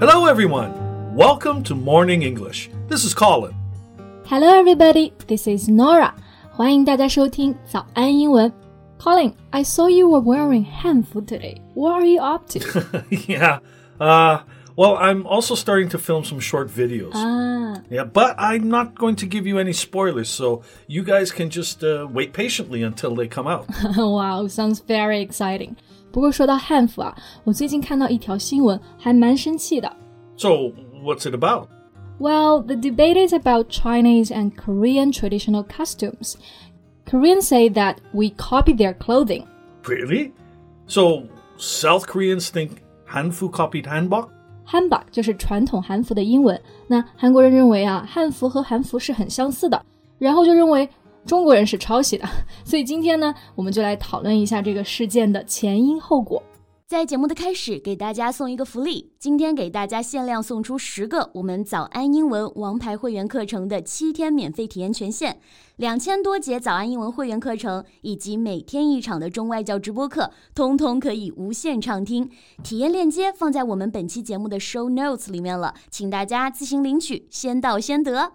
Hello, everyone. Welcome to Morning English. This is Colin. Hello, everybody. This is Norah. 欢迎大家收听早安英文。Colin, I saw you were wearing hanfu today. What are you up to? yeah. Uh, well, I'm also starting to film some short videos. Ah. Yeah, but I'm not going to give you any spoilers, so you guys can just uh, wait patiently until they come out. wow, sounds very exciting. 不过说到汉服啊，我最近看到一条新闻，还蛮生气的。 so, what's it about? Well, the debate is about Chinese and Korean traditional costumes. Koreans say that we copy their clothing. Really? So, South Koreans think Hanfu copied Hanbok? Hanbok 就是传统韩服的英文。那韩国人认为啊，汉服和韩服是很相似的，然后就认为 中国人是抄袭的。所以今天呢，我们就来讨论一下这个事件的前因后果。在节目的开始，给大家送一个福利，今天给大家限量送出十个我们早安英文王牌会员课程的七天免费体验权限，两千多节早安英文会员课程以及每天一场的中外教直播课，通通可以无限畅听。体验链接放在我们本期节目的 show notes 里面了，请大家自行领取，先到先得。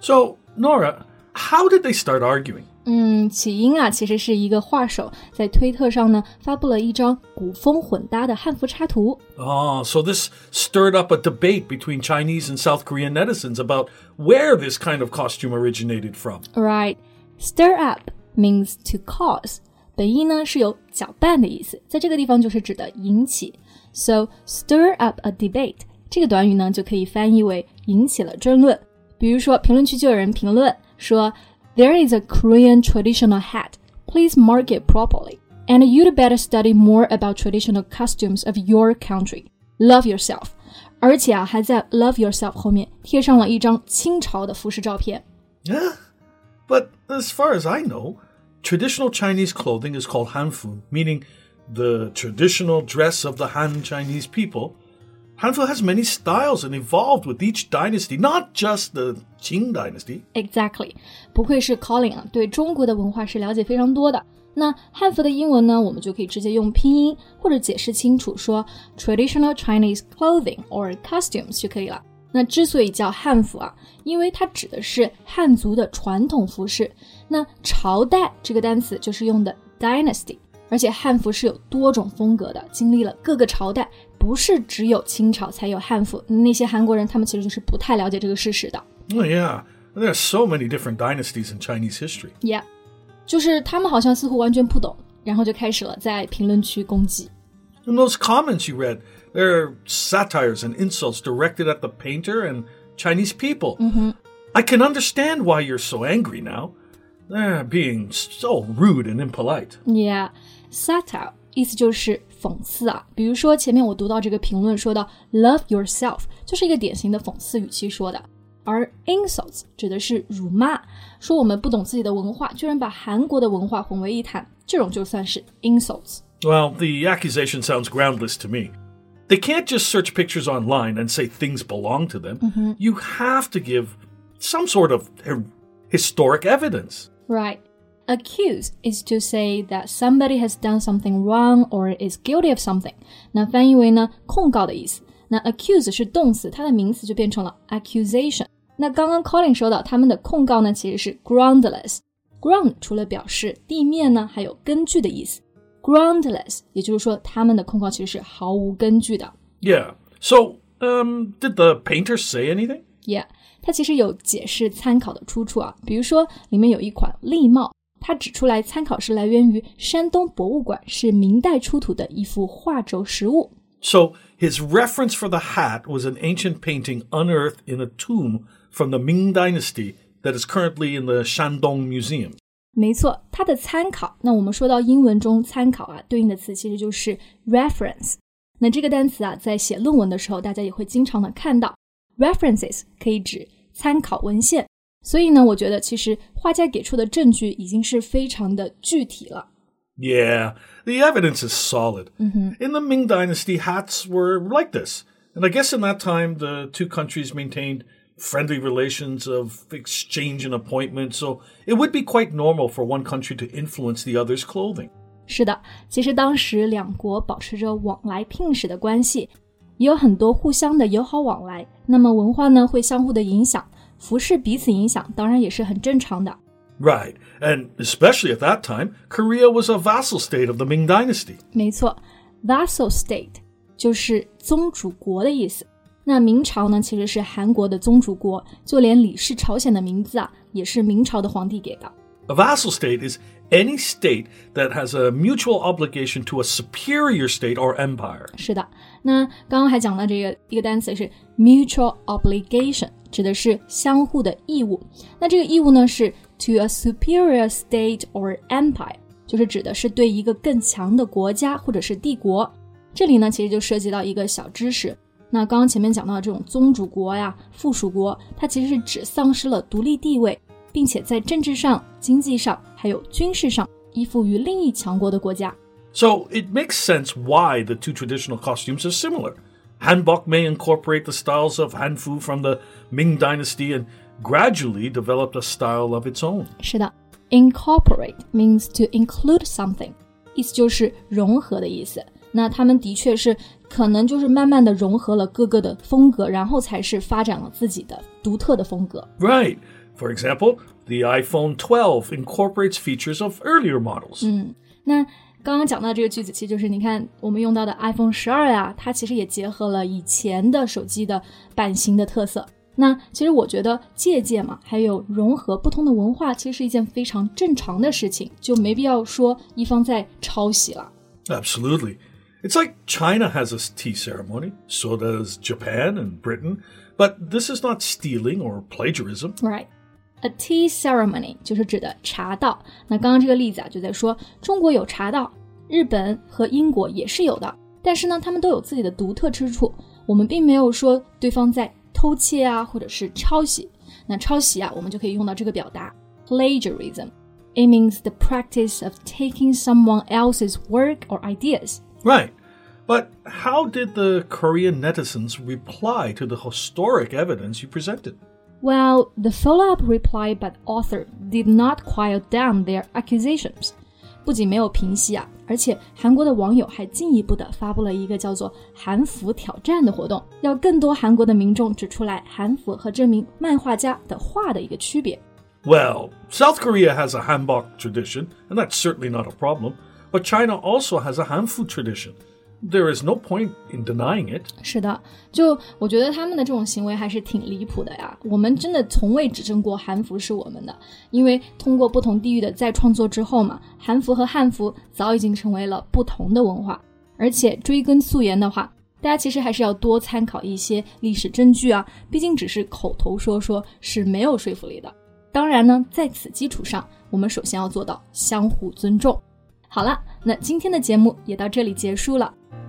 So, Nora, how did they start arguing? 嗯，起因啊，其实是一个画手在推特上呢发布了一张古风混搭的汉服插图。 Oh, so this stirred up a debate between Chinese and South Korean netizens about where this kind of costume originated from. Right, stir up means to cause，本意呢是有搅拌的意思，在这个地方就是指的引起。So stir up a debate 这个短语呢就可以翻译为引起了争论。比如说评论区就有人评论 说，There is a Korean traditional hat. Please mark it properly. And you'd better study more about traditional costumes of your country. Love yourself. 而且啊，还在 Love yourself 后面贴上了一张清朝的服饰照片。 Yeah. But as far as I know, traditional Chinese clothing is called Hanfu, meaning the traditional dress of the Han Chinese people. Hanfu has many styles and evolved with each dynasty, not just the Qing dynasty. Exactly，不愧是 Colin 啊，对中国的文化是了解非常多的。那汉服的英文呢，我们就可以直接用拼音或者解释清楚说 traditional Chinese clothing or costumes 就可以了。那之所以叫汉服啊，因为它指的是汉族的传统服饰。那朝代这个单词就是用的 dynasty，而且汉服是有多种风格的，经历了各个朝代， 不是只有清朝才有汉服。那些韩国人他们其实就是不太了解这个事实的。 Oh, yeah. There are so many different dynasties in Chinese history. Yeah，就是他们好像似乎完全不懂，然后就开始了在评论区攻击。 In those comments you read, there are satires and insults directed at the painter and Chinese people. I can understand why you're so angry now. They're being so rude and impolite. Yeah，satire 意思就是 讽刺啊。比如说前面我读到这个评论说到 “love yourself”，就是一个典型的讽刺语气说的。而 insults 指的是辱骂，说我们不懂自己的文化，居然把韩国的文化混为一谈，这种就算是 insults。 Well, the accusation sounds groundless to me. They can't just search pictures online and say things belong to them. You have to give some sort of hi- historic evidence. Right. Accuse is to say that somebody has done something wrong or is guilty of something. 那翻译为呢控告的意思。那 accuse 是动词，它的名词就变成了 accusation。那刚刚 Colin 说到他们的控告呢，其实是 groundless。ground 除了表示地面呢，还有根据的意思。groundless 也就是说他们的控告其实是毫无根据的。 Yeah. So, um, did the painter say anything? Yeah，它其实有解释参考的出处啊，比如说里面有一款笠帽， 它指出来参考是来源于山东博物馆，是明代出土的一幅画轴实物。So his reference for the hat was an ancient painting unearthed in a tomb from the Ming Dynasty that is currently in the Shandong Museum. 没错，它的参考，那我们说到英文中参考啊，对应的词其实就是 reference。那这个单词啊，在写论文的时候，大家也会经常的看到 references 可以指参考文献。所以呢，我觉得其实画家给出的证据已经是非常的具体了。 Yeah, the evidence is solid. In the Ming Dynasty, hats were like this. And I guess in that time, the two countries maintained friendly relations of exchange and appointment, so it would be quite normal for one country to influence the other's clothing. 是的，其实当时两国保持着往来聘使的关系， 也有很多互相的友好往来。那么文化呢会相互的影响， 服侍彼此影响，当然也是很正常的。 Right. And especially at that time, Korea was a vassal state of the Ming Dynasty. 没错，vassal state 就是宗主国的意思。那明朝呢，其实是韩国的宗主国，就连李氏朝鲜的名字啊，也是明朝的皇帝给的。 A vassal state is any state that has a mutual obligation to a superior state or empire. 是的， 那刚刚还讲到这个一个单词是 mutual obligation，指的是相互的义务。那这个义务呢是 to a superior state or empire，就是指的是对一个更强的国家或者是帝国。这里呢其实就涉及到一个小知识。那刚刚前面讲到这种宗主国呀、附属国，它其实是指丧失了独立地位，并且在政治上、经济上还有军事上依附于另一强国的国家。So it makes sense why the two traditional costumes are similar. Hanbok may incorporate the styles of Hanfu from the Ming Dynasty and gradually developed a style of its own. 是的，incorporate means to include something，意思就是融合的意思。那他们的确是可能就是慢慢的融合了各个的风格，然后才是发展了自己的独特的风格。 Right. For example, the iPhone 12 incorporates features of earlier models. 那 刚刚讲到这个句子，其实就是你看我们用到的 iPhone 十二呀，它其实也结合了以前的手机的版型的特色。那其实我觉得借鉴嘛，还有融合不同的文化，其实是一件非常正常的事情，就没必要说一方在抄袭了。 Absolutely. It's like China has a tea ceremony, so does Japan and Britain, but this is not stealing or plagiarism. Right. A tea ceremony 就是指的茶道。那刚刚这个例子啊，就在说中国有茶道，日本和英国也是有的，但是呢，他们都有自己的独特之处。我们并没有说对方在偷窃啊，或者是抄袭。那抄袭啊，我们就可以用到这个表达 plagiarism. It means the practice of taking someone else's work or ideas. Right. But how did the Korean netizens reply to the historic evidence you presented? Well, the follow-up reply by the author did not quiet down their accusations. 不仅没有平息啊，而且韩国的网友还进一步的发布了一个叫做“韩服挑战”的活动，要更多韩国的民众指出来韩服和这名漫画家的画的一个区别。 Well, South Korea has a hanbok tradition, and that's certainly not a problem. But China also has a hanfu tradition. There is no point in denying it. 是的，就我觉得他们的这种行为还是挺离谱的呀。我们真的从未指证过韩服是我们的，因为通过不同地域的再创作之后嘛，韩服和汉服早已经成为了不同的文化。而且追根溯源的话，大家其实还是要多参考一些历史证据啊，毕竟只是口头说说是没有说服力的。当然呢，在此基础上，我们首先要做到相互尊重。好了，那今天的节目也到这里结束了。